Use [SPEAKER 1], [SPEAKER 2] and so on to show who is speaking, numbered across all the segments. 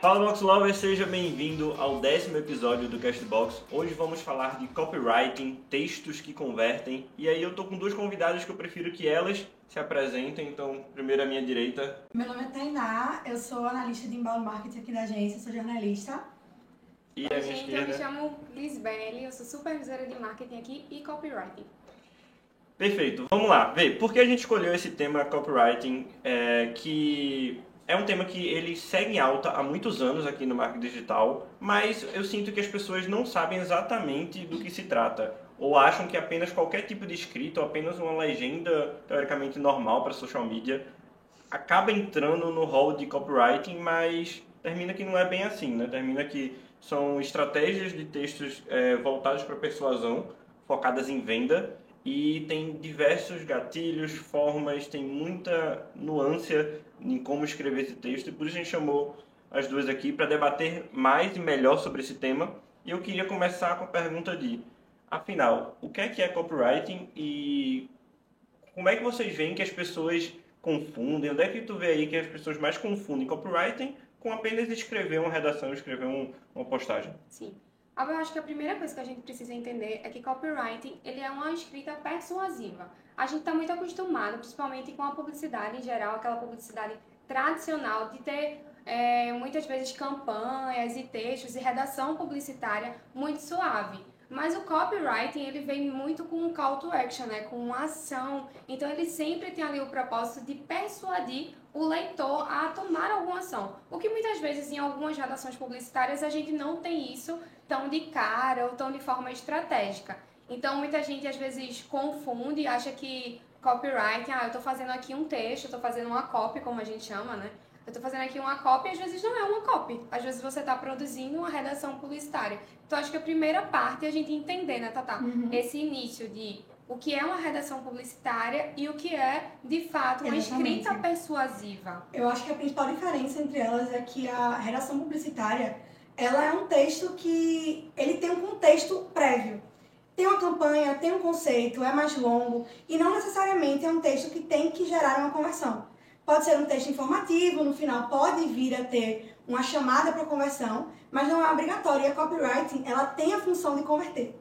[SPEAKER 1] Fala Box Lover, seja bem-vindo ao décimo episódio do Castbox. Hoje vamos falar de copywriting, textos que convertem. E aí eu tô com duas convidadas que eu prefiro que elas se apresentem. Então, primeiro à minha direita.
[SPEAKER 2] Meu nome é Tainá, eu sou analista de inbound marketing aqui da agência, sou jornalista.
[SPEAKER 1] E
[SPEAKER 3] Oi,
[SPEAKER 1] minha
[SPEAKER 3] gente, eu me
[SPEAKER 1] esquerda.
[SPEAKER 3] chamo Lisbelle, eu sou supervisora de marketing aqui e copywriting.
[SPEAKER 1] Perfeito, vamos lá. Vê, por que a gente escolheu esse tema copywriting, é, que é um tema que ele segue em alta há muitos anos aqui no marketing digital, mas eu sinto que as pessoas não sabem exatamente do que se trata. Ou acham que apenas qualquer tipo de escrita, ou apenas uma legenda teoricamente normal para social media, acaba entrando no rol de copywriting, mas termina que não é bem assim, né? Termina que são estratégias de textos é, voltados para persuasão, focadas em venda, e tem diversos gatilhos, formas, tem muita nuance em como escrever esse texto, e por isso a gente chamou as duas aqui para debater mais e melhor sobre esse tema. E eu queria começar com a pergunta de, afinal, o que é que é copywriting e como é que vocês veem que as pessoas confundem? Onde é que tu vê aí que as pessoas mais confundem copywriting com apenas escrever uma redação, escrever um- uma postagem?
[SPEAKER 3] Sim. Agora, eu acho que a primeira coisa que a gente precisa entender é que copywriting ele é uma escrita persuasiva. A gente está muito acostumado, principalmente com a publicidade em geral, aquela publicidade tradicional de ter é, muitas vezes campanhas e textos e redação publicitária muito suave. Mas o copywriting ele vem muito com um call to action, né? com uma ação. Então ele sempre tem ali o propósito de persuadir o leitor a tomar alguma ação. O que muitas vezes em algumas redações publicitárias a gente não tem isso tão de cara ou tão de forma estratégica. Então muita gente às vezes confunde, acha que copywriting, ah, eu tô fazendo aqui um texto, eu tô fazendo uma copy, como a gente chama, né? Eu tô fazendo aqui uma copy às vezes não é uma copy. Às vezes você tá produzindo uma redação publicitária. Então acho que a primeira parte é a gente entender, né, Tatá? Esse início de o que é uma redação publicitária e o que é, de fato, uma
[SPEAKER 2] Exatamente.
[SPEAKER 3] escrita persuasiva.
[SPEAKER 2] Eu acho que a principal diferença entre elas é que a redação publicitária, ela é um texto que ele tem um contexto prévio. Tem uma campanha, tem um conceito, é mais longo e não necessariamente é um texto que tem que gerar uma conversão. Pode ser um texto informativo, no final pode vir a ter uma chamada para conversão, mas não é obrigatório. E a copywriting, ela tem a função de converter.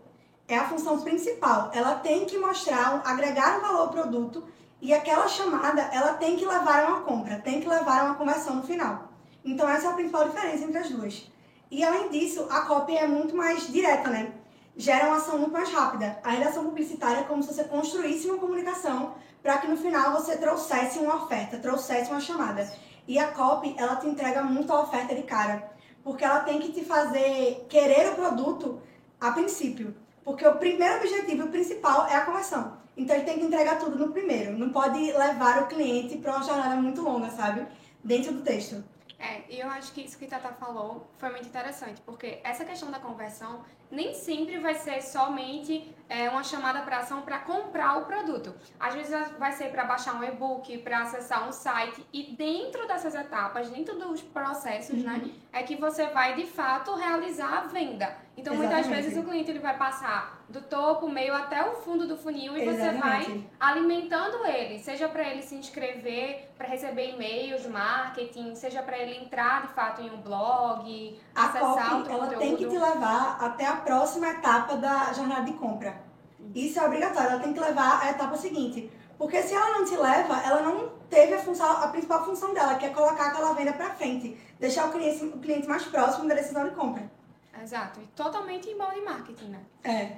[SPEAKER 2] É a função principal. Ela tem que mostrar, agregar um valor ao produto e aquela chamada, ela tem que levar a uma compra, tem que levar a uma conversão no final. Então essa é a principal diferença entre as duas. E além disso, a copy é muito mais direta, né? Gera uma ação muito mais rápida. A redação publicitária é como se você construísse uma comunicação para que no final você trouxesse uma oferta, trouxesse uma chamada. E a copy, ela te entrega muito a oferta de cara, porque ela tem que te fazer querer o produto a princípio. Porque o primeiro objetivo, o principal, é a conversão. Então ele tem que entregar tudo no primeiro. Não pode levar o cliente para uma jornada muito longa, sabe? Dentro do texto.
[SPEAKER 3] É, e eu acho que isso que Tata falou foi muito interessante, porque essa questão da conversão nem sempre vai ser somente é, uma chamada para ação para comprar o produto. Às vezes vai ser para baixar um e-book, para acessar um site, e dentro dessas etapas, dentro dos processos, né, é que você vai de fato realizar a venda. Então muitas
[SPEAKER 2] Exatamente.
[SPEAKER 3] vezes o cliente ele vai passar do topo, meio até o fundo do funil e você vai
[SPEAKER 2] Exatamente.
[SPEAKER 3] alimentando ele, seja para ele se inscrever, para receber e-mails marketing, seja para ele entrar de fato em um blog,
[SPEAKER 2] A
[SPEAKER 3] acessar o
[SPEAKER 2] copy, ela tem que te levar até a próxima etapa da jornada de compra. Isso é obrigatório, ela tem que levar a etapa seguinte. Porque se ela não te leva, ela não teve a, função, a principal função dela, que é colocar aquela venda para frente. Deixar o cliente, o cliente mais próximo da decisão de compra.
[SPEAKER 3] Exato, e totalmente inbound marketing, né?
[SPEAKER 2] É,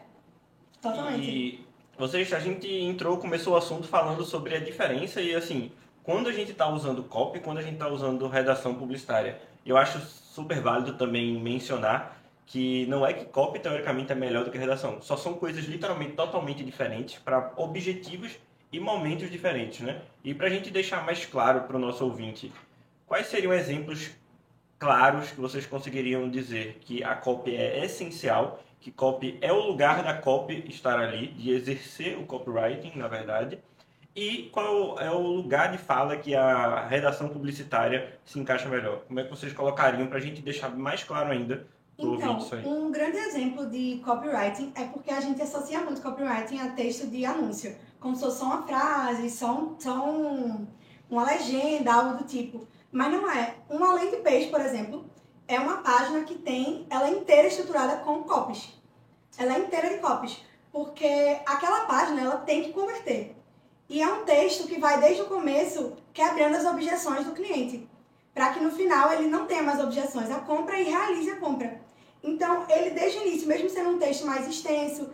[SPEAKER 2] totalmente.
[SPEAKER 1] E vocês, a gente entrou, começou o assunto falando sobre a diferença e assim, quando a gente está usando copy, quando a gente está usando redação publicitária, eu acho super válido também mencionar que não é que copy teoricamente é melhor do que redação, só são coisas literalmente totalmente diferentes para objetivos e momentos diferentes, né? E para a gente deixar mais claro para o nosso ouvinte, quais seriam exemplos claros que vocês conseguiriam dizer que a copy é essencial, que copy é o lugar da copy estar ali, de exercer o copywriting, na verdade, e qual é o lugar de fala que a redação publicitária se encaixa melhor? Como é que vocês colocariam para a gente deixar mais claro ainda
[SPEAKER 2] Então, um grande exemplo de copywriting é porque a gente associa muito copywriting a texto de anúncio, como se fosse só uma frase, só, um, só um- uma legenda, algo do tipo. Mas não é. Uma landing page, por exemplo, é uma página que tem, ela é inteira estruturada com copies. Ela é inteira de copies, porque aquela página ela tem que converter. E é um texto que vai desde o começo quebrando as objeções do cliente, para que no final ele não tenha mais objeções à compra e realize a compra. Então, ele desde o início, mesmo sendo um texto mais extenso,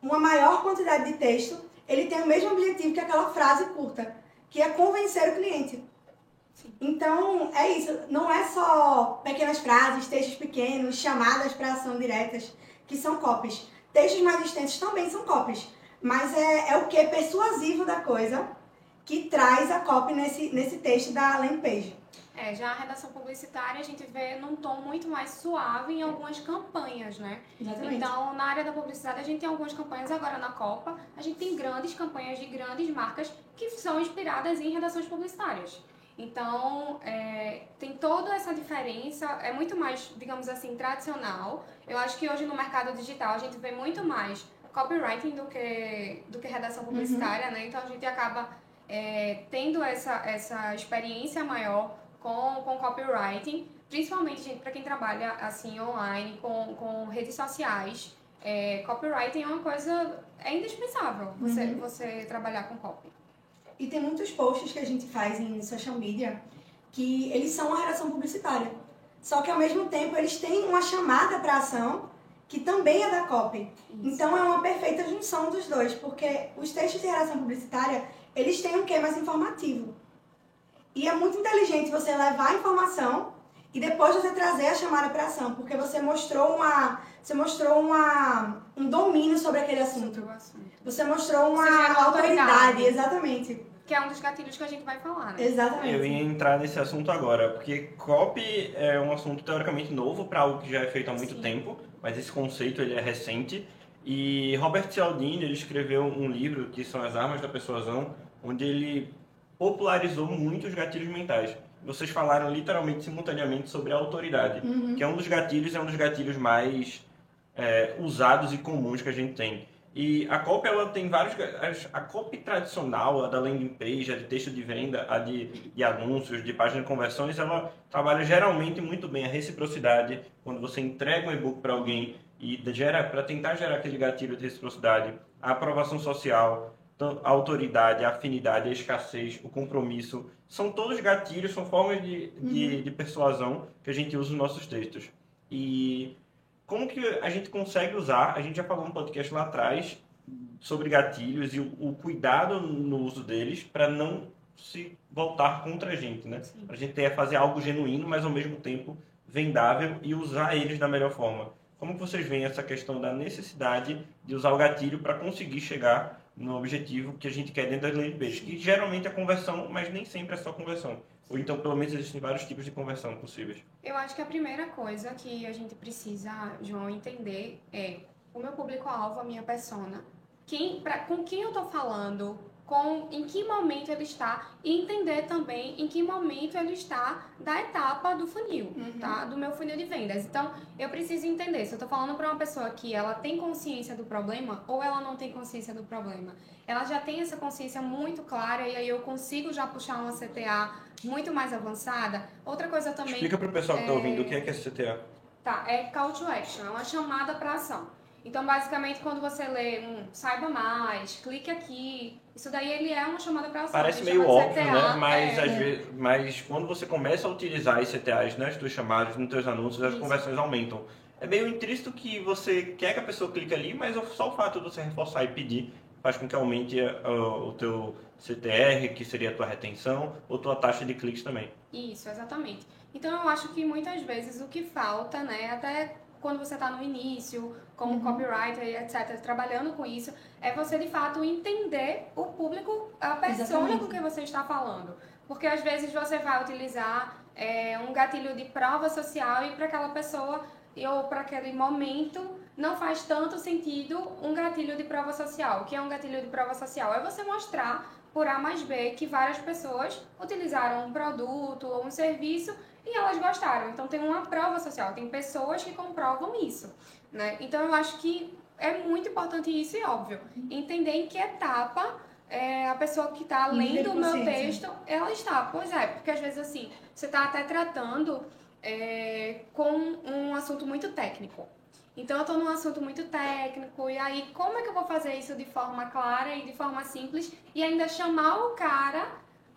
[SPEAKER 2] uma maior quantidade de texto, ele tem o mesmo objetivo que aquela frase curta, que é convencer o cliente. Então, é isso. Não é só pequenas frases, textos pequenos, chamadas para ação diretas, que são copies. Textos mais extensos também são copies. Mas é, é o que? Persuasivo da coisa que traz a copy nesse, nesse texto da landing page.
[SPEAKER 3] É, já a redação publicitária a gente vê num tom muito mais suave em algumas campanhas, né?
[SPEAKER 2] Exatamente.
[SPEAKER 3] Então, na área da publicidade, a gente tem algumas campanhas agora na Copa, a gente tem grandes campanhas de grandes marcas que são inspiradas em redações publicitárias. Então, é, tem toda essa diferença, é muito mais, digamos assim, tradicional. Eu acho que hoje no mercado digital a gente vê muito mais copywriting do que, do que redação publicitária, né? Então, a gente acaba é, tendo essa, essa experiência maior com, com copywriting, principalmente para quem trabalha assim online, com, com redes sociais. É, copywriting é uma coisa, é indispensável você,
[SPEAKER 2] Uhum.
[SPEAKER 3] você trabalhar com copy.
[SPEAKER 2] E tem muitos posts que a gente faz em social media que eles são uma redação publicitária. Só que ao mesmo tempo eles têm uma chamada para ação que também é da copy. Então é uma perfeita junção dos dois, porque os textos de redação publicitária, eles têm um quê mais informativo. E é muito inteligente você levar a informação e depois você trazer a chamada para ação, porque você mostrou uma, você mostrou uma, um domínio sobre aquele assunto. Você mostrou uma
[SPEAKER 3] Você
[SPEAKER 2] autoridade,
[SPEAKER 3] autoridade.
[SPEAKER 2] exatamente.
[SPEAKER 3] Que é um dos gatilhos que a gente vai falar, né?
[SPEAKER 2] Exatamente.
[SPEAKER 1] Eu ia entrar nesse assunto agora, porque copy é um assunto teoricamente novo para algo que já é feito há muito
[SPEAKER 3] Sim.
[SPEAKER 1] tempo, mas esse conceito ele é recente. E Robert Cialdini ele escreveu um livro que são as armas da persuasão, onde ele popularizou muito os gatilhos mentais. Vocês falaram literalmente simultaneamente sobre a autoridade,
[SPEAKER 2] Uhum.
[SPEAKER 1] que é um dos gatilhos, é um dos gatilhos mais é, usados e comuns que a gente tem. E a copy ela tem vários. A copy tradicional, a da landing page, a de texto de venda, a de, de anúncios, de página de conversões, ela trabalha geralmente muito bem a reciprocidade. Quando você entrega um e-book para alguém e gera para tentar gerar aquele gatilho de reciprocidade, a aprovação social, a autoridade, a afinidade, a escassez, o compromisso, são todos gatilhos, são formas de, de, de persuasão que a gente usa nos nossos textos. E como que a gente consegue usar? A gente já falou no podcast lá atrás sobre gatilhos e o, o cuidado no uso deles para não se voltar contra a gente, né?
[SPEAKER 3] Sim.
[SPEAKER 1] A gente ter fazer algo genuíno, mas ao mesmo tempo vendável e usar eles da melhor forma. Como que vocês veem essa questão da necessidade de usar o gatilho para conseguir chegar no objetivo que a gente quer dentro das landing pages? Que geralmente é conversão, mas nem sempre é só conversão. Ou então, pelo menos, existem vários tipos de conversão possíveis.
[SPEAKER 3] Eu acho que a primeira coisa que a gente precisa, João, entender é o meu público-alvo, a minha persona, quem, pra, com quem eu tô falando, com em que momento ele está e entender também em que momento ele está da etapa do funil,
[SPEAKER 2] Uhum.
[SPEAKER 3] tá? Do meu funil de vendas. Então, eu preciso entender se eu tô falando para uma pessoa que ela tem consciência do problema ou ela não tem consciência do problema. Ela já tem essa consciência muito clara e aí eu consigo já puxar uma CTA muito mais avançada. Outra coisa também
[SPEAKER 1] Explica para o pessoal que está
[SPEAKER 3] é-
[SPEAKER 1] ouvindo o que é que é CTA.
[SPEAKER 3] Tá, é call to action, é uma chamada para ação. Então, basicamente, quando você lê um saiba mais, clique aqui, isso daí ele é uma chamada para ação.
[SPEAKER 1] Parece meio óbvio,
[SPEAKER 3] CTA,
[SPEAKER 1] né? Mas,
[SPEAKER 3] é,
[SPEAKER 1] às vezes, mas quando você começa a utilizar as CTAs nas tuas chamadas, nos teus anúncios, as
[SPEAKER 3] Isso.
[SPEAKER 1] conversões aumentam. É meio intrínseco que você quer que a pessoa clique ali, mas só o fato de você reforçar e pedir faz com que aumente uh, o teu CTR, que seria a tua retenção, ou tua taxa de cliques também.
[SPEAKER 3] Isso, exatamente. Então, eu acho que muitas vezes o que falta, né, até quando você está no início, como
[SPEAKER 2] Uhum.
[SPEAKER 3] copywriter etc., trabalhando com isso, é você de fato entender o público, a persona
[SPEAKER 2] Exatamente.
[SPEAKER 3] com quem você está falando. Porque às vezes você vai utilizar é, um gatilho de prova social e para aquela pessoa ou para aquele momento não faz tanto sentido um gatilho de prova social. O que é um gatilho de prova social? É você mostrar por A mais B que várias pessoas utilizaram um produto ou um serviço e elas gostaram. Então tem uma prova social, tem pessoas que comprovam isso, né? Então eu acho que é muito importante isso e óbvio, entender em que etapa é, a pessoa que está lendo o meu
[SPEAKER 2] consciência.
[SPEAKER 3] texto, ela está. Pois é, porque às vezes assim, você está até tratando é, com um assunto muito técnico. Então eu estou num assunto muito técnico, e aí como é que eu vou fazer isso de forma clara e de forma simples e ainda chamar o cara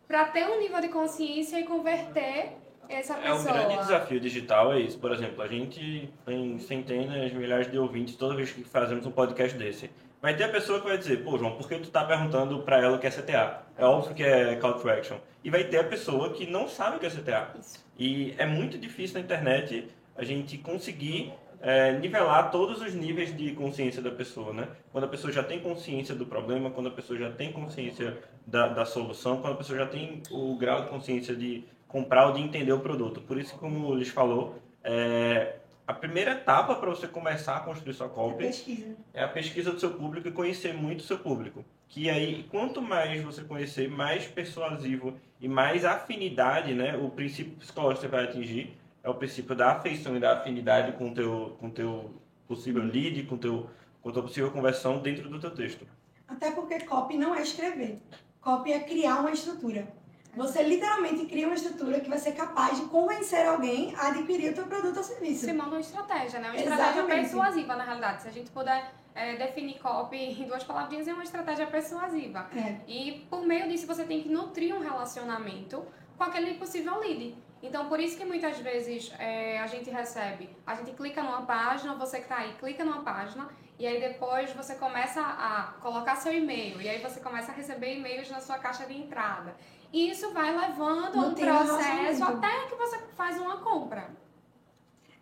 [SPEAKER 3] para ter um nível de consciência e converter essa pessoa?
[SPEAKER 1] É um grande desafio digital, é isso. Por exemplo, a gente tem centenas, milhares de ouvintes toda vez que fazemos um podcast desse. Vai ter a pessoa que vai dizer, pô, João, por que tu tá perguntando para ela o que é CTA? É óbvio que é Call to Action. E vai ter a pessoa que não sabe o que é CTA.
[SPEAKER 3] Isso.
[SPEAKER 1] E é muito difícil na internet a gente conseguir é, nivelar todos os níveis de consciência da pessoa, né? Quando a pessoa já tem consciência do problema, quando a pessoa já tem consciência da, da solução, quando a pessoa já tem o grau de consciência de comprar ou de entender o produto. Por isso, como o Luiz falou, é, a primeira etapa para você começar a construir sua
[SPEAKER 2] É
[SPEAKER 1] copy
[SPEAKER 2] pesquisa.
[SPEAKER 1] é a pesquisa do seu público e conhecer muito o seu público. Que aí, quanto mais você conhecer, mais persuasivo e mais afinidade, né? O princípio psicológico que você vai atingir é o princípio da afeição e da afinidade com o teu, com teu possível lead, com, teu, com tua possível conversão dentro do teu texto.
[SPEAKER 2] Até porque copy não é escrever. Copy é criar uma estrutura. Você literalmente cria uma estrutura que vai ser capaz de convencer alguém a adquirir o teu produto ou serviço.
[SPEAKER 3] Se monta uma estratégia, né? Uma estratégia
[SPEAKER 2] Exatamente.
[SPEAKER 3] persuasiva, na realidade. Se a gente puder é, definir copy em duas palavrinhas, é uma estratégia persuasiva.
[SPEAKER 2] É.
[SPEAKER 3] E por meio disso você tem que nutrir um relacionamento com aquele possível lead. Então por isso que muitas vezes é, a gente recebe, a gente clica numa página, você que está aí, clica numa página e aí depois você começa a colocar seu e-mail e aí você começa a receber e-mails na sua caixa de entrada. E isso vai levando a um processo até que você faz uma compra.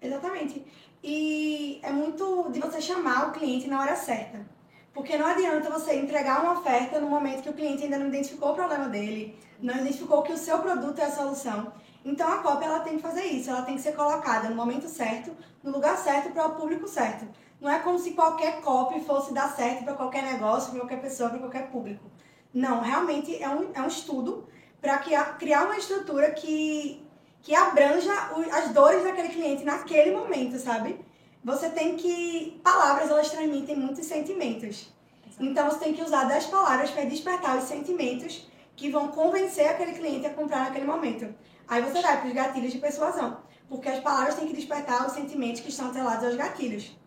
[SPEAKER 2] Exatamente. E é muito de você chamar o cliente na hora certa. Porque não adianta você entregar uma oferta no momento que o cliente ainda não identificou o problema dele, não identificou que o seu produto é a solução. Então a cópia ela tem que fazer isso, ela tem que ser colocada no momento certo, no lugar certo para o público certo. Não é como se qualquer copy fosse dar certo para qualquer negócio, para qualquer pessoa, para qualquer público. Não, realmente é um, é um estudo para criar uma estrutura que, que abranja as dores daquele cliente naquele momento, sabe? Você tem que. Palavras, elas transmitem muitos sentimentos. Então você tem que usar das palavras para despertar os sentimentos que vão convencer aquele cliente a comprar naquele momento. Aí você vai para os gatilhos de persuasão. Porque as palavras têm que despertar os sentimentos que estão atrelados aos gatilhos.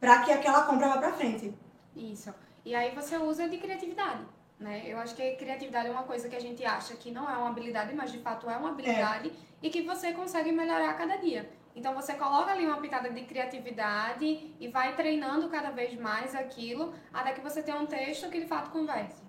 [SPEAKER 2] Para que aquela compra vá para frente.
[SPEAKER 3] Isso. E aí você usa de criatividade. Né? Eu acho que criatividade é uma coisa que a gente acha que não é uma habilidade, mas de fato é uma habilidade e que você consegue melhorar a cada dia. Então você coloca ali uma pitada de criatividade e vai treinando cada vez mais aquilo até que você tenha um texto que de fato converse.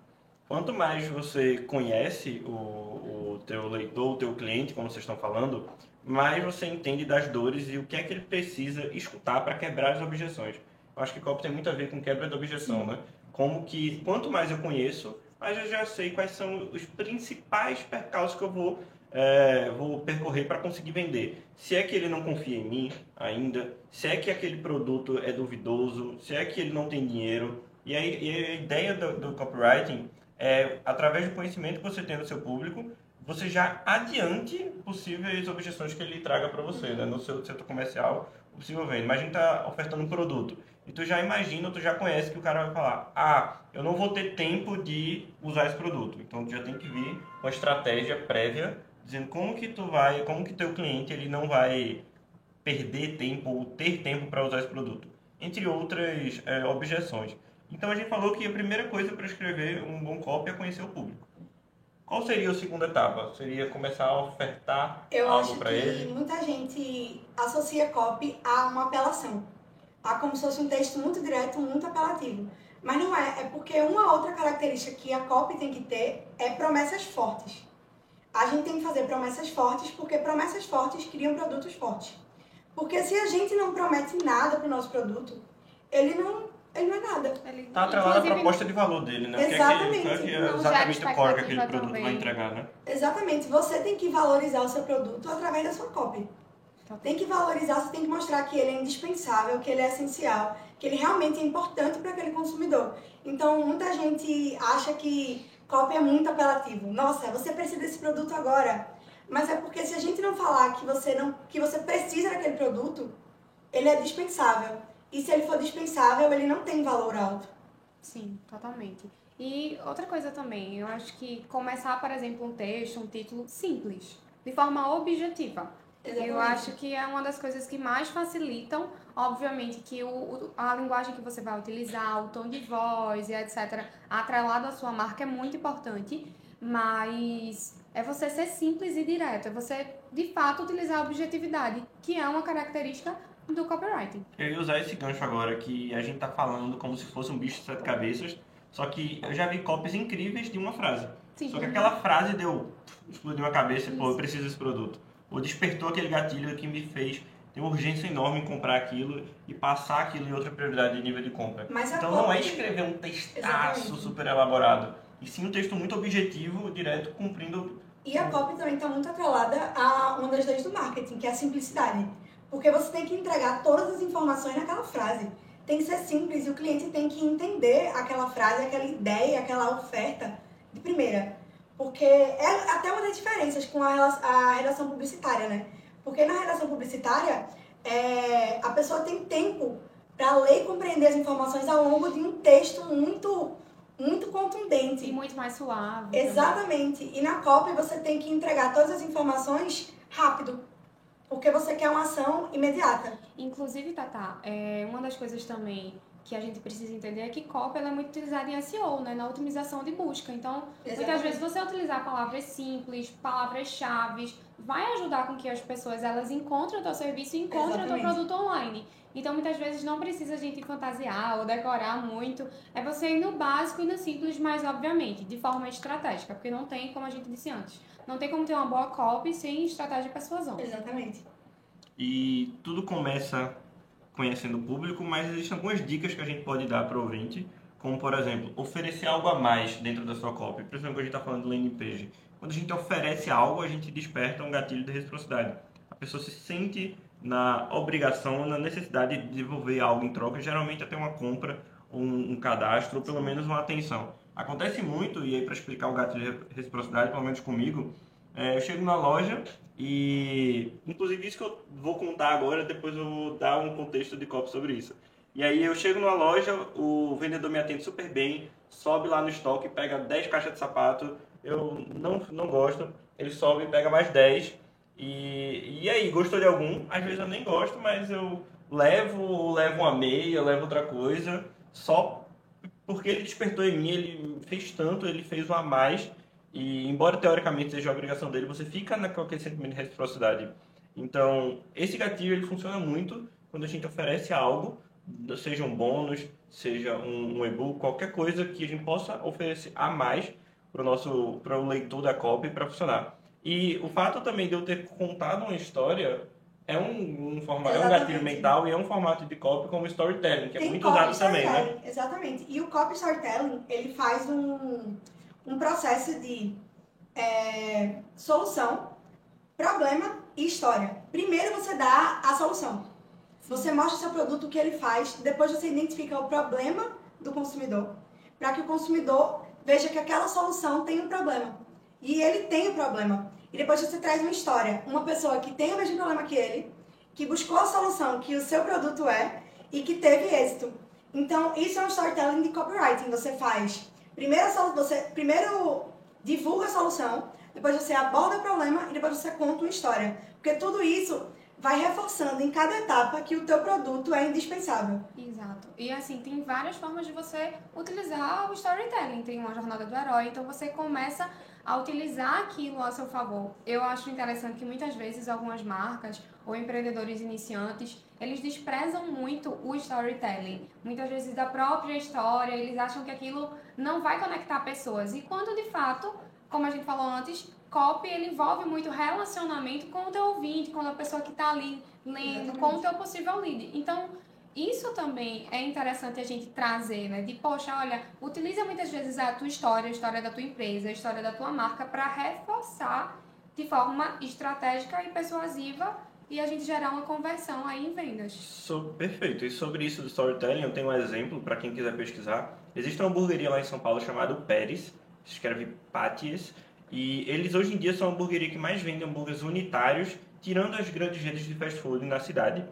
[SPEAKER 1] Quanto mais você conhece o, o teu leitor, o teu cliente, como vocês estão falando, mais você entende das dores e o que é que ele precisa escutar para quebrar as objeções. Eu acho que copy tem muito a ver com quebra de objeção, né? Como que quanto mais eu conheço, mais eu já sei quais são os principais percalços que eu vou, é, vou percorrer para conseguir vender. Se é que ele não confia em mim ainda, se é que aquele produto é duvidoso, se é que ele não tem dinheiro. E aí e a ideia do, do copywriting é, através do conhecimento que você tem do seu público, você já adiante possíveis objeções que ele traga para você, né? No seu setor comercial, possível venda. Imagina tá ofertando um produto. E tu já imagina, tu já conhece que o cara vai falar, ah, eu não vou ter tempo de usar esse produto. Então tu já tem que vir com a estratégia prévia, dizendo como que tu vai, como que teu cliente ele não vai perder tempo ou ter tempo para usar esse produto. Entre outras é, objeções. Então a gente falou que a primeira coisa para escrever um bom copy é conhecer o público. Qual seria a segunda etapa? Seria começar a ofertar
[SPEAKER 2] Eu
[SPEAKER 1] algo
[SPEAKER 2] acho
[SPEAKER 1] para
[SPEAKER 2] que
[SPEAKER 1] ele?
[SPEAKER 2] muita gente associa copy a uma apelação. A como se fosse um texto muito direto, muito apelativo. Mas não é, é porque uma outra característica que a copy tem que ter é promessas fortes. A gente tem que fazer promessas fortes porque promessas fortes criam produtos fortes. Porque se a gente não promete nada para o nosso produto, ele não, ele não é nada.
[SPEAKER 3] Ele,
[SPEAKER 1] Tá atrelada à proposta de valor dele, né? É
[SPEAKER 2] Exatamente.
[SPEAKER 1] que é que é
[SPEAKER 3] Não
[SPEAKER 1] exatamente o core que aquele produto vai
[SPEAKER 3] também.
[SPEAKER 1] entregar, né?
[SPEAKER 2] Exatamente, você tem que valorizar o seu produto através da sua copy. Tem que valorizar, você tem que mostrar que ele é indispensável, que ele é essencial, que ele realmente é importante para aquele consumidor. Então, muita gente acha que copy é muito apelativo. Nossa, você precisa desse produto agora. Mas é porque se a gente não falar que você não que você precisa daquele produto, ele é dispensável. E se ele for dispensável, ele não tem valor alto.
[SPEAKER 3] Sim, totalmente. E outra coisa também, eu acho que começar, por exemplo, um texto, um título simples, de forma objetiva.
[SPEAKER 2] Exatamente.
[SPEAKER 3] Eu acho que é uma das coisas que mais facilitam, obviamente, que o, a linguagem que você vai utilizar, o tom de voz e etc., atrelado à sua marca é muito importante, mas é você ser simples e direto, é você, de fato, utilizar a objetividade, que é uma característica do copywriting.
[SPEAKER 1] Eu ia usar esse gancho agora, que a gente tá falando como se fosse um bicho de sete cabeças, só que eu já vi copies incríveis de uma frase.
[SPEAKER 3] Sim.
[SPEAKER 1] Só que aquela frase deu, explodiu a cabeça, pô, eu preciso desse produto. Ou despertou aquele gatilho que me fez ter uma urgência enorme em comprar aquilo e passar aquilo em outra prioridade de nível de compra.
[SPEAKER 2] Mas
[SPEAKER 1] Então não é escrever um textaço
[SPEAKER 2] Exatamente.
[SPEAKER 1] super elaborado, e sim um texto muito objetivo, direto, cumprindo
[SPEAKER 2] E a copy também está muito atrelada a uma das leis do marketing, que é a simplicidade. Porque você tem que entregar todas as informações naquela frase. Tem que ser simples e o cliente tem que entender aquela frase, aquela ideia, aquela oferta de primeira. Porque é até uma das diferenças com a, redação publicitária, né? Porque na redação publicitária, é, a pessoa tem tempo para ler e compreender as informações ao longo de um texto muito, muito contundente.
[SPEAKER 3] E muito mais suave. também.
[SPEAKER 2] Exatamente. E na copy você tem que entregar todas as informações rápido. Porque você quer uma ação imediata.
[SPEAKER 3] Inclusive, Tata, é, uma das coisas também que a gente precisa entender é que copy ela é muito utilizada em SEO, né, na otimização de busca. Então, muitas vezes você utilizar palavras simples, palavras-chave, vai ajudar com que as pessoas elas encontrem o teu serviço e encontrem o teu
[SPEAKER 2] Exatamente.
[SPEAKER 3] produto online. Então, muitas vezes não precisa a gente fantasiar ou decorar muito. É você ir no básico e no simples, mas obviamente, de forma estratégica, porque não tem, como a gente disse antes, não tem como ter uma boa copy sem estratégia persuasão.
[SPEAKER 2] Exatamente.
[SPEAKER 1] E tudo começa conhecendo o público, mas existem algumas dicas que a gente pode dar para o ouvinte, como por exemplo, oferecer algo a mais dentro da sua copy, principalmente quando a gente está falando de landing page. Quando a gente oferece algo, a gente desperta um gatilho de reciprocidade. A pessoa se sente na obrigação, na necessidade de devolver algo em troca, geralmente até uma compra, um, um cadastro, ou pelo menos uma atenção. Acontece muito, e aí para explicar o gatilho de reciprocidade, pelo menos comigo, é, eu chego na loja e, inclusive, isso que eu vou contar agora, depois eu vou dar um contexto de copy sobre isso. E aí eu chego numa loja, o vendedor me atende super bem, sobe lá no estoque, pega 10 caixas de sapato, eu não, não gosto, ele sobe e pega mais 10. E, e aí, gostou de algum? Às vezes eu nem gosto, mas eu levo, levo uma meia, levo outra coisa, só porque ele despertou em mim, ele fez tanto, ele fez um a mais. E embora teoricamente seja a obrigação dele, você fica naquele sentimento de reciprocidade. Então, esse gatilho ele funciona muito quando a gente oferece algo, seja um bônus, seja um, um e-book, qualquer coisa que a gente possa oferecer a mais para o nosso para o leitor da copy para funcionar. E o fato também de eu ter contado uma história é um, um, forma, é um gatilho mental e é um formato de copy como storytelling, que é
[SPEAKER 2] Tem
[SPEAKER 1] muito
[SPEAKER 2] copy
[SPEAKER 1] usado também, né?
[SPEAKER 2] Exatamente. E o copy storytelling, ele faz um, um processo de é, solução, problema e história. Primeiro você dá a solução. Você mostra o seu produto, o que ele faz, depois você identifica o problema do consumidor, para que o consumidor veja que aquela solução tem um problema. E ele tem o problema. E depois você traz uma história. Uma pessoa que tem o mesmo problema que ele, que buscou a solução que o seu produto é e que teve êxito. Então, isso é um storytelling de copywriting. Você faz primeiro, você primeiro divulga a solução, depois você aborda o problema e depois você conta uma história. Porque tudo isso vai reforçando em cada etapa que o teu produto é indispensável.
[SPEAKER 3] Exato. E assim, tem várias formas de você utilizar o storytelling. Tem uma jornada do herói, então você começa a utilizar aquilo a seu favor. Eu acho interessante que muitas vezes algumas marcas ou empreendedores iniciantes, eles desprezam muito o storytelling. Muitas vezes da própria história, eles acham que aquilo não vai conectar pessoas. E quando de fato, como a gente falou antes, copy ele envolve muito relacionamento com o teu ouvinte, com a pessoa que está ali lendo,
[SPEAKER 2] Exatamente.
[SPEAKER 3] com o teu possível lead. Então, isso também é interessante a gente trazer, né? De, poxa, olha, utiliza muitas vezes a tua história, a história da tua empresa, a história da tua marca para reforçar de forma estratégica e persuasiva e a gente gerar uma conversão aí em vendas.
[SPEAKER 1] So- perfeito. E sobre isso do storytelling, eu tenho um exemplo para quem quiser pesquisar. Existe uma hamburgueria lá em São Paulo chamada Pérez, se escreve Patties, e eles hoje em dia são a hamburgueria que mais vende hambúrgueres unitários, tirando as grandes redes de fast food na cidade.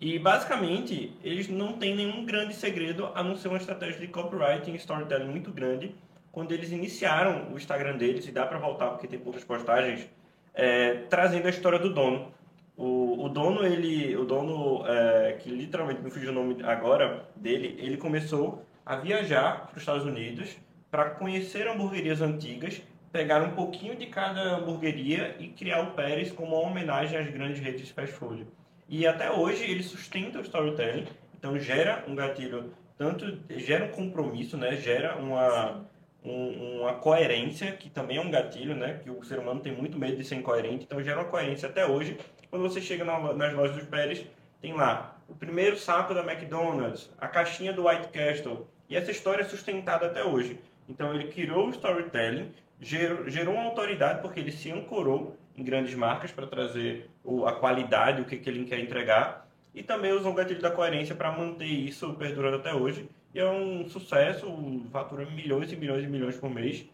[SPEAKER 1] E basicamente, eles não têm nenhum grande segredo a não ser uma estratégia de copywriting e storytelling muito grande. Quando eles iniciaram o Instagram deles, e dá para voltar porque tem poucas postagens, é, trazendo a história do dono. O, o dono, ele, o dono, é, que literalmente me fugiu o nome agora dele, ele começou a viajar para os Estados Unidos para conhecer hamburguerias antigas, pegar um pouquinho de cada hamburgueria e criar o Pérez como uma homenagem às grandes redes de fast food. E até hoje ele sustenta o storytelling, então gera um gatilho, tanto gera um compromisso, né? gera uma, um, uma coerência, que também é um gatilho, né? que o ser humano tem muito medo de ser incoerente, então gera uma coerência até hoje. Quando você chega na, nas lojas dos Pérez, tem lá o primeiro saco da McDonald's, a caixinha do White Castle, e essa história é sustentada até hoje. Então ele criou o storytelling, gerou, gerou uma autoridade porque ele se ancorou em grandes marcas para trazer o, a qualidade, o que, que ele quer entregar, e também usou o gatilho da coerência para manter isso perdurando até hoje. E é um sucesso, fatura milhões e milhões e milhões por mês,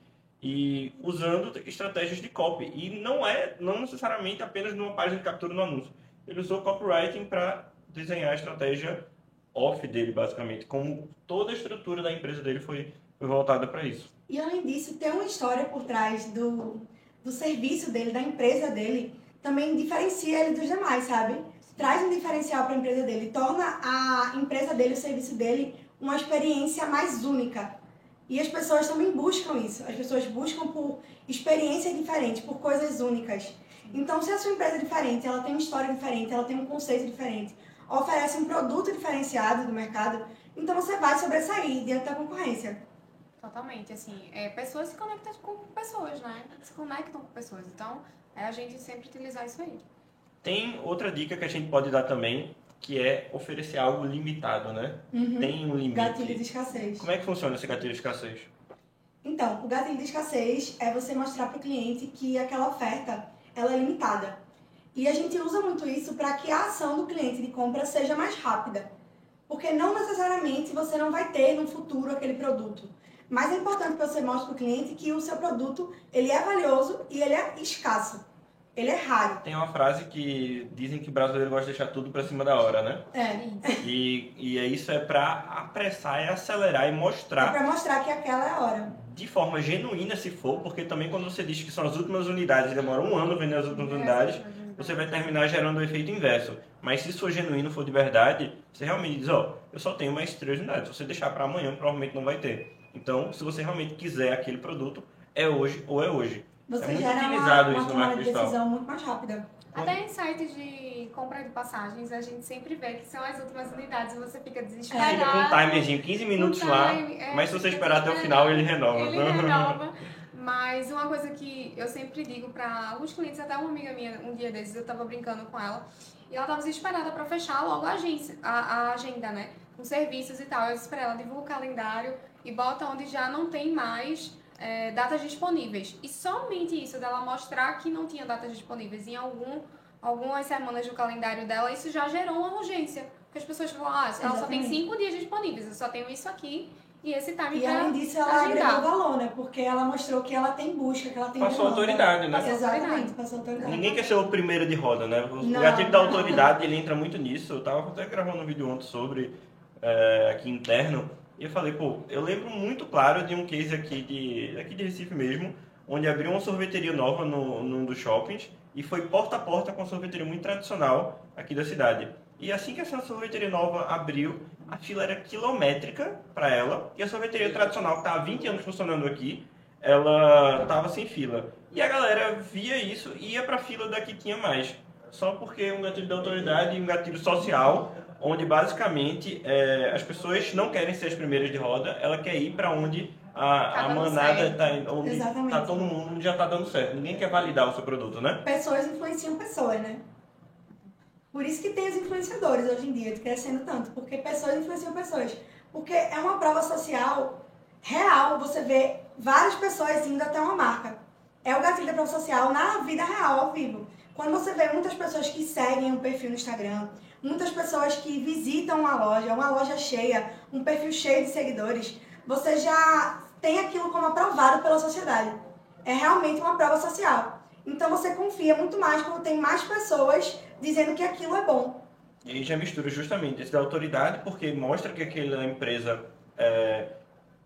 [SPEAKER 1] e usando estratégias de copy. E não é, não necessariamente apenas numa página de captura no anúncio. Ele usou copywriting para desenhar a estratégia off dele, basicamente. Como toda a estrutura da empresa dele foi, foi voltada para isso.
[SPEAKER 2] E além disso, tem uma história por trás do, do serviço dele, da empresa dele, também diferencia ele dos demais, sabe? Traz um diferencial para a empresa dele, torna a empresa dele, o serviço dele, uma experiência mais única. E as pessoas também buscam isso. As pessoas buscam por experiências diferentes, por coisas únicas. Então, se a sua empresa é diferente, ela tem uma história diferente, ela tem um conceito diferente, oferece um produto diferenciado do mercado, então você vai sobressair diante da concorrência.
[SPEAKER 3] Totalmente, assim, é, pessoas se conectam com pessoas, né? Se conectam com pessoas. Então, é a gente sempre utilizar isso aí.
[SPEAKER 1] Tem outra dica que a gente pode dar também, que é oferecer algo limitado, né?
[SPEAKER 2] Uhum.
[SPEAKER 1] Tem um limite.
[SPEAKER 2] Gatilho de escassez.
[SPEAKER 1] Como é que funciona esse gatilho de escassez?
[SPEAKER 2] Então, o gatilho de escassez é você mostrar para o cliente que aquela oferta ela é limitada. E a gente usa muito isso para que a ação do cliente de compra seja mais rápida. Porque não necessariamente você não vai ter no futuro aquele produto. Mas é importante que você mostre para o cliente que o seu produto ele é valioso e ele é escasso. Ele é raro.
[SPEAKER 1] Tem uma frase que dizem que o brasileiro gosta de deixar tudo para cima da hora, né?
[SPEAKER 2] É.
[SPEAKER 1] E, e é isso é para apressar e acelerar e mostrar.
[SPEAKER 2] É para mostrar que aquela é a hora.
[SPEAKER 1] De forma genuína, se for, porque também quando você diz que são as últimas unidades, demora um ano vender as últimas unidades, você vai terminar gerando o efeito inverso. Mas se isso for genuíno, for de verdade, você realmente diz, ó, oh, eu só tenho mais três unidades. Se você deixar para amanhã, provavelmente não vai ter. Então, se você realmente quiser aquele produto, é hoje ou é hoje.
[SPEAKER 2] Você
[SPEAKER 1] é muito
[SPEAKER 2] gera
[SPEAKER 1] utilizado
[SPEAKER 2] uma,
[SPEAKER 1] isso
[SPEAKER 2] uma
[SPEAKER 1] no marketing digital.
[SPEAKER 2] decisão muito mais rápida.
[SPEAKER 3] Até em sites de compra de passagens, a gente sempre vê que são as últimas unidades e você fica desesperado.
[SPEAKER 1] Fica com um timerzinho, 15 minutos
[SPEAKER 3] Um
[SPEAKER 1] lá,
[SPEAKER 3] time, é,
[SPEAKER 1] mas se você esperar até o final, ele renova.
[SPEAKER 3] Ele renova. Mas uma coisa que eu sempre digo para alguns clientes, até uma amiga minha, um dia desses, eu tava brincando com ela, e ela tava desesperada para fechar logo a, agência, a, a agenda, né? Com serviços e tal. Eu disse pra ela, divulga o calendário e bota onde já não tem mais é, datas disponíveis. E somente isso, dela mostrar que não tinha datas disponíveis em algum, algumas semanas do calendário dela, isso já gerou uma urgência. Porque as pessoas falam, ah, ela só tem
[SPEAKER 2] Exatamente.
[SPEAKER 3] cinco dias disponíveis, eu só tenho isso aqui e esse time
[SPEAKER 2] E além disso, ela
[SPEAKER 3] agendar.
[SPEAKER 2] agregou valor, né? Porque ela mostrou que ela tem busca, que ela tem
[SPEAKER 1] Passou
[SPEAKER 2] demanda.
[SPEAKER 1] autoridade, né?
[SPEAKER 3] Passou
[SPEAKER 2] Exatamente,
[SPEAKER 3] autoridade.
[SPEAKER 2] passou autoridade.
[SPEAKER 1] Ninguém quer ser o primeiro de roda, né? O
[SPEAKER 2] Não,
[SPEAKER 1] gatilho da autoridade, ele entra muito nisso. Eu tava até gravando um vídeo ontem sobre, é, aqui interno, e eu falei, pô, eu lembro muito claro de um case aqui de, aqui de Recife mesmo, onde abriu uma sorveteria nova no, num dos shoppings, e foi porta a porta com uma sorveteria muito tradicional aqui da cidade. E assim que essa sorveteria nova abriu, a fila era quilométrica para ela, e a sorveteria tradicional, que está há 20 anos funcionando aqui, ela estava sem fila. E a galera via isso e ia para a fila da que tinha mais. Só porque um gatilho da autoridade e um gatilho social, onde basicamente é, as pessoas não querem ser as primeiras de roda, ela quer ir para onde a,
[SPEAKER 3] Tá
[SPEAKER 1] a
[SPEAKER 3] dando
[SPEAKER 1] manada está indo, onde
[SPEAKER 2] Exatamente.
[SPEAKER 1] tá todo mundo já está dando certo. Ninguém quer validar o seu produto, né?
[SPEAKER 2] Pessoas influenciam pessoas, né? Por isso que tem os influenciadores hoje em dia, crescendo tanto. Porque pessoas influenciam pessoas. Porque é uma prova social real, você vê várias pessoas indo até uma marca. É o gatilho da prova social na vida real, ao vivo. Quando você vê muitas pessoas que seguem um perfil no Instagram, muitas pessoas que visitam uma loja, uma loja cheia, um perfil cheio de seguidores, você já tem aquilo como aprovado pela sociedade. É realmente uma prova social. Então você confia muito mais quando tem mais pessoas dizendo que aquilo é bom.
[SPEAKER 1] E aí já mistura justamente esse da autoridade, porque mostra que aquela empresa é,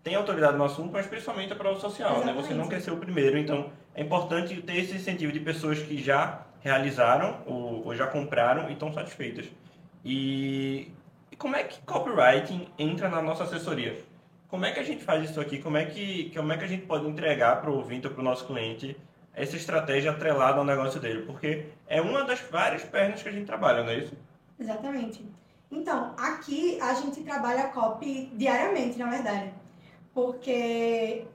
[SPEAKER 1] tem autoridade no assunto, mas principalmente a prova social, né? Você não quer ser o primeiro, então é importante ter esse incentivo de pessoas que já realizaram ou, ou já compraram e estão satisfeitas. E, e como é que copywriting entra na nossa assessoria? Como é que a gente faz isso aqui? Como é que, como é que a gente pode entregar para o ouvinte ou para o nosso cliente essa estratégia atrelada ao negócio dele? Porque é uma das várias pernas que a gente trabalha, não é isso?
[SPEAKER 2] Exatamente. Então, aqui a gente trabalha copy diariamente, na verdade. Porque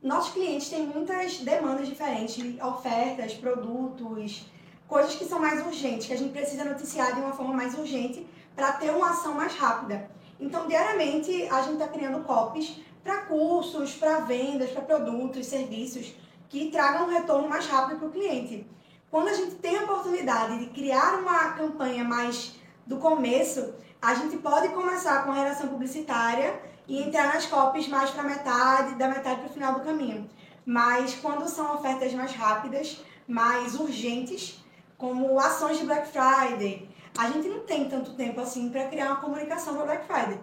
[SPEAKER 2] nossos clientes têm muitas demandas diferentes, ofertas, produtos, coisas que são mais urgentes, que a gente precisa noticiar de uma forma mais urgente para ter uma ação mais rápida. Então, diariamente, a gente está criando copies para cursos, para vendas, para produtos, serviços que tragam um retorno mais rápido para o cliente. Quando a gente tem a oportunidade de criar uma campanha mais do começo, a gente pode começar com a relação publicitária e entrar nas copies mais para metade, da metade para o final do caminho. Mas quando são ofertas mais rápidas, mais urgentes, como ações de Black Friday, a gente não tem tanto tempo assim para criar uma comunicação para Black Friday.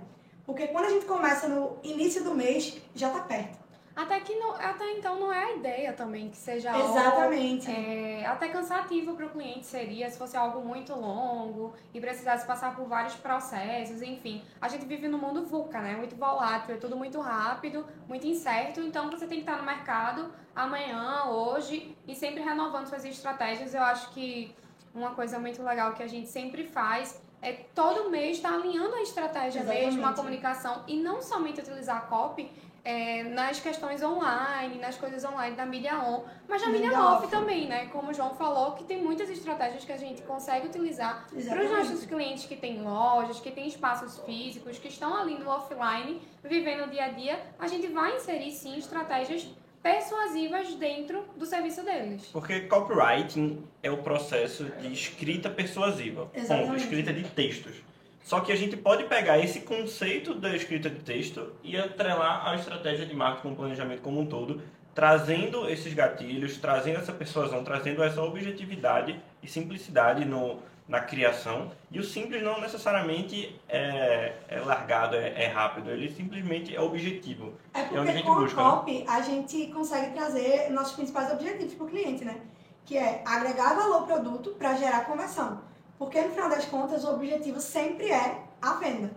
[SPEAKER 2] Porque quando a gente começa no início do mês, já está perto.
[SPEAKER 3] Até que não, até então não é a ideia também que seja
[SPEAKER 2] Exatamente.
[SPEAKER 3] algo é, até cansativo para o cliente seria se fosse algo muito longo e precisasse passar por vários processos, enfim. A gente vive no mundo VUCA, né? Muito volátil, é tudo muito rápido, muito incerto, então você tem que estar no mercado amanhã, hoje e sempre renovando suas estratégias. Eu acho que uma coisa muito legal que a gente sempre faz é todo mês estar tá alinhando a estratégia
[SPEAKER 2] Exatamente.
[SPEAKER 3] mesmo, a comunicação e não somente utilizar a copy é, nas questões online, nas coisas online da mídia on, mas na mídia,
[SPEAKER 2] Mídia
[SPEAKER 3] off,
[SPEAKER 2] off.
[SPEAKER 3] também, né? Como o João falou, que tem muitas estratégias que a gente consegue utilizar para os nossos clientes que têm lojas, que têm espaços físicos, que estão ali no offline, vivendo o dia a dia, a gente vai inserir sim estratégias persuasivas dentro do serviço deles.
[SPEAKER 1] Porque copywriting é o processo de escrita persuasiva. Ponto.
[SPEAKER 2] Exatamente.
[SPEAKER 1] Escrita de textos. Só que a gente pode pegar esse conceito da escrita de texto e atrelar à estratégia de marketing, com planejamento como um todo, trazendo esses gatilhos, trazendo essa persuasão, trazendo essa objetividade e simplicidade no, na criação. E o simples não necessariamente é, é largado, é, é rápido, ele simplesmente é objetivo.
[SPEAKER 2] É
[SPEAKER 1] É onde a
[SPEAKER 2] porque
[SPEAKER 1] gente
[SPEAKER 2] com
[SPEAKER 1] busca,
[SPEAKER 2] a copy a gente consegue trazer nossos principais objetivos para o cliente, né? Que é agregar valor ao produto para gerar conversão. Porque no final das contas o objetivo sempre é a venda.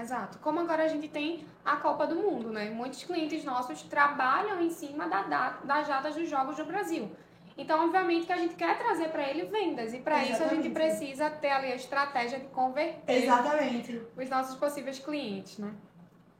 [SPEAKER 3] Exato. Como agora a gente tem a Copa do Mundo, né? Muitos clientes nossos trabalham em cima da data, das datas dos jogos do Brasil. Então, obviamente, que a gente quer trazer para ele vendas. E para isso a gente precisa ter ali a estratégia de converter
[SPEAKER 2] Exatamente.
[SPEAKER 3] os nossos possíveis clientes, né?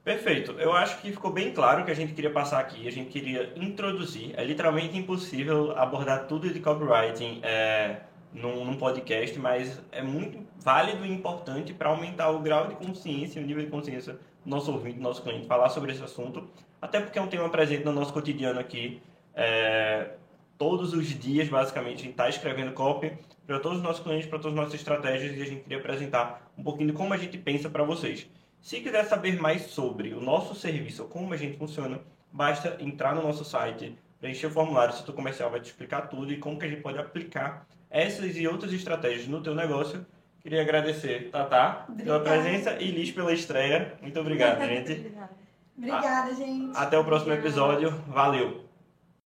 [SPEAKER 1] Perfeito. Eu acho que ficou bem claro o que a gente queria passar aqui. A gente queria introduzir. É literalmente impossível abordar tudo de copywriting é, num, num podcast, mas é muito válido e importante para aumentar o grau de consciência, o nível de consciência do nosso ouvinte, do nosso cliente, falar sobre esse assunto. Até porque é um tema presente no nosso cotidiano aqui. É, todos os dias, basicamente, a gente está escrevendo copy para todos os nossos clientes, para todas as nossas estratégias e a gente queria apresentar um pouquinho de como a gente pensa para vocês. Se quiser saber mais sobre o nosso serviço, ou como a gente funciona, basta entrar no nosso site, preencher o formulário, o setor comercial vai te explicar tudo e como que a gente pode aplicar essas e outras estratégias no teu negócio. Queria agradecer, Tatá, pela presença e Liz pela estreia. Muito obrigado, gente.
[SPEAKER 2] Obrigada, gente.
[SPEAKER 1] Até o próximo episódio. Valeu!